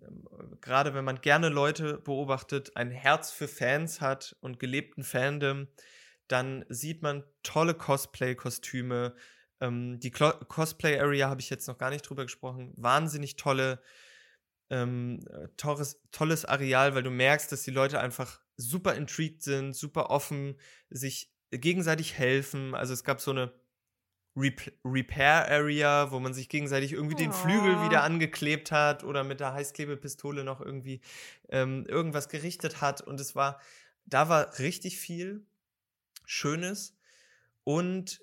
gerade wenn man gerne Leute beobachtet, ein Herz für Fans hat und gelebten Fandom, dann sieht man tolle Cosplay-Kostüme. Ähm, die Cosplay-Area habe ich jetzt noch gar nicht drüber gesprochen. Wahnsinnig tolle, ähm, tolles, tolles Areal, weil du merkst, dass die Leute einfach super intrigued sind, super offen, sich gegenseitig helfen. Also es gab so eine Rep Repair Area, wo man sich gegenseitig irgendwie oh. den Flügel wieder angeklebt hat oder mit der Heißklebepistole noch irgendwie ähm, irgendwas gerichtet hat. Und es war, da war richtig viel Schönes. Und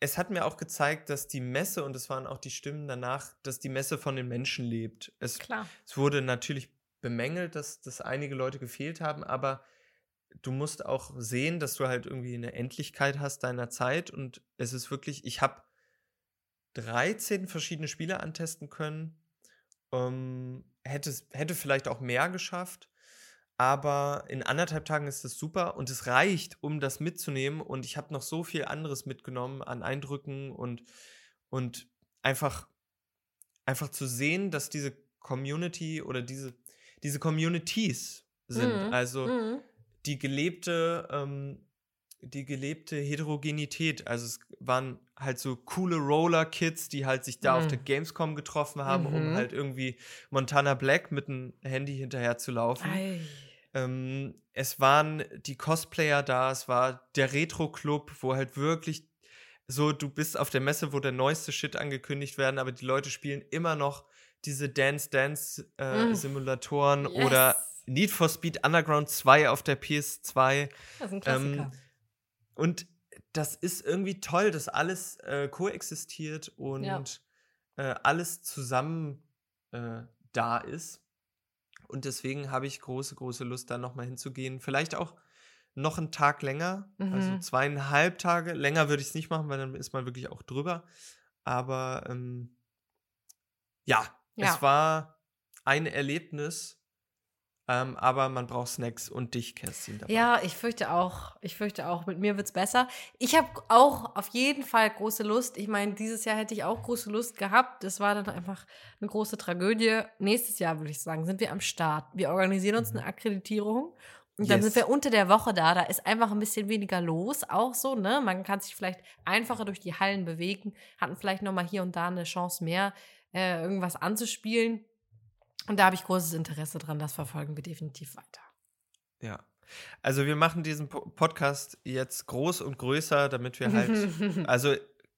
es hat mir auch gezeigt, dass die Messe, und es waren auch die Stimmen danach, dass die Messe von den Menschen lebt. Es, Klar. es wurde natürlich bemängelt, dass, dass einige Leute gefehlt haben, aber du musst auch sehen, dass du halt irgendwie eine Endlichkeit hast deiner Zeit und es ist wirklich, ich habe 13 verschiedene Spiele antesten können, ähm, hätte, hätte vielleicht auch mehr geschafft, aber in anderthalb Tagen ist das super und es reicht, um das mitzunehmen und ich habe noch so viel anderes mitgenommen an Eindrücken und, und einfach, einfach zu sehen, dass diese Community oder diese, diese Communities sind. Mhm. Also mhm die gelebte, ähm, die gelebte Heterogenität. Also es waren halt so coole Roller-Kids, die halt sich da mhm. auf der Gamescom getroffen haben, mhm. um halt irgendwie Montana Black mit einem Handy hinterher zu laufen. Ähm, es waren die Cosplayer da, es war der Retro-Club, wo halt wirklich so, du bist auf der Messe, wo der neueste Shit angekündigt werden, aber die Leute spielen immer noch diese Dance-Dance-Simulatoren äh, mm. yes. oder Need for Speed Underground 2 auf der PS2. Das ist ein Klassiker. Ähm, und das ist irgendwie toll, dass alles äh, koexistiert und ja. äh, alles zusammen äh, da ist. Und deswegen habe ich große, große Lust, da nochmal hinzugehen. Vielleicht auch noch einen Tag länger, also mhm. also zweieinhalb Tage. Länger würde ich es nicht machen, weil dann ist man wirklich auch drüber. Aber ähm, ja, ja, es war ein Erlebnis, ähm, aber man braucht Snacks und dich, Kerstin. Dabei. Ja, ich fürchte auch. Ich fürchte auch. Mit mir wird es besser. Ich habe auch auf jeden Fall große Lust. Ich meine, dieses Jahr hätte ich auch große Lust gehabt. Das war dann einfach eine große Tragödie. Nächstes Jahr, würde ich sagen, sind wir am Start. Wir organisieren uns eine mhm. Akkreditierung. Und dann yes. sind wir unter der Woche da. Da ist einfach ein bisschen weniger los, auch so, ne? Man kann sich vielleicht einfacher durch die Hallen bewegen, hatten vielleicht noch mal hier und da eine Chance mehr, äh, irgendwas anzuspielen. Und da habe ich großes Interesse dran, das verfolgen wir definitiv weiter. Ja. Also wir machen diesen Po- Podcast jetzt groß und größer, damit wir halt (laughs) also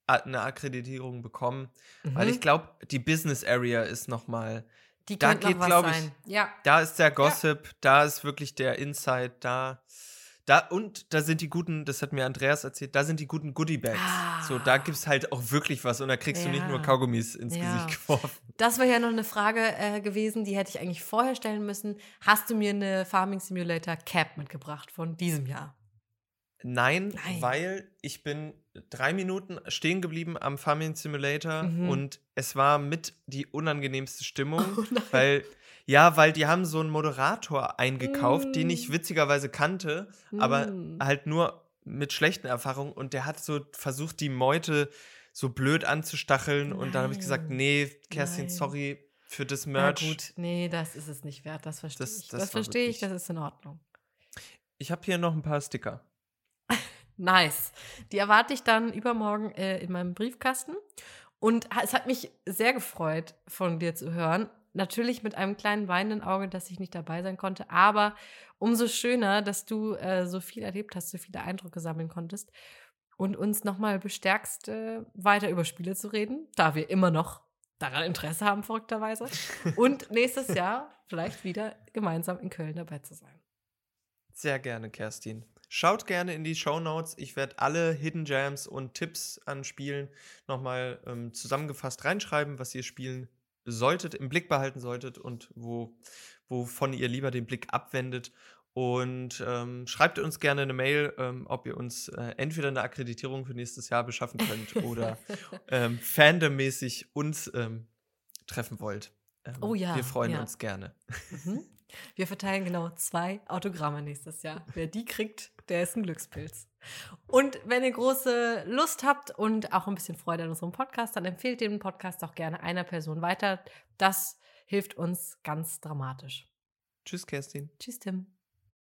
eine Akkreditierung bekommen, weil Mhm. ich glaube, die Business Area ist noch mal Die da geht, was glaub ich. Ja. da ist der Gossip, da ist wirklich der Insight, da da und da sind die guten, das hat mir Andreas erzählt, da sind die guten Goodie Bags. So, da Ah. gibt's halt auch wirklich was und da kriegst du nicht nur Ja. Kaugummis ins Ja. Gesicht geworfen. Das wäre ja noch eine Frage äh, gewesen, die hätte ich eigentlich vorher stellen müssen. Hast du mir eine Farming Simulator Cap mitgebracht von diesem Jahr? Nein, Nein. weil ich bin drei Minuten stehen geblieben am Farming Simulator Mhm. und es war mit die unangenehmste Stimmung, Oh weil ja, weil die haben so einen Moderator eingekauft, den ich Mm. witzigerweise kannte, aber Mm. halt nur mit schlechten Erfahrungen und der hat so versucht, die Meute so blöd anzustacheln und dann habe ich gesagt, Nein. nee, Kerstin, Nein. sorry für das Na Merch. gut, nee, das ist es nicht wert. Das verstehe Das- ich. das Das, verstehe ich, das ist in Ordnung. Ich habe hier noch ein paar Sticker. (laughs) Nice. Die erwarte ich dann übermorgen äh, in meinem Briefkasten. Und es hat mich sehr gefreut, von dir zu hören. Natürlich mit einem kleinen weinenden Auge, dass ich nicht dabei sein konnte. Aber umso schöner, dass du äh, so viel erlebt hast, so viele Eindrücke sammeln konntest und uns nochmal bestärkst, äh, weiter über Spiele zu reden, da wir immer noch daran Interesse haben, verrückterweise. (laughs) Und nächstes Jahr vielleicht wieder gemeinsam in Köln dabei zu sein. Sehr gerne, Kerstin. Schaut gerne in die Show Notes. Ich werde alle Hidden Jams und Tipps an Spielen nochmal ähm, zusammengefasst reinschreiben, was ihr spielen solltet, im Blick behalten solltet und wo, wovon ihr lieber den Blick abwendet. Und ähm, schreibt uns gerne eine Mail, ähm, ob ihr uns äh, entweder eine Akkreditierung für nächstes Jahr beschaffen könnt (laughs) oder ähm, fandommäßig uns ähm, treffen wollt. Ähm, Oh ja, Wir freuen ja. uns gerne. Mhm. Wir verteilen genau zwei Autogramme nächstes Jahr. Wer die kriegt, der ist ein Glückspilz. Und wenn ihr große Lust habt und auch ein bisschen Freude an unserem Podcast, dann empfehlt den Podcast auch gerne einer Person weiter. Das hilft uns ganz dramatisch. Tschüss, Kerstin. Tschüss, Tim.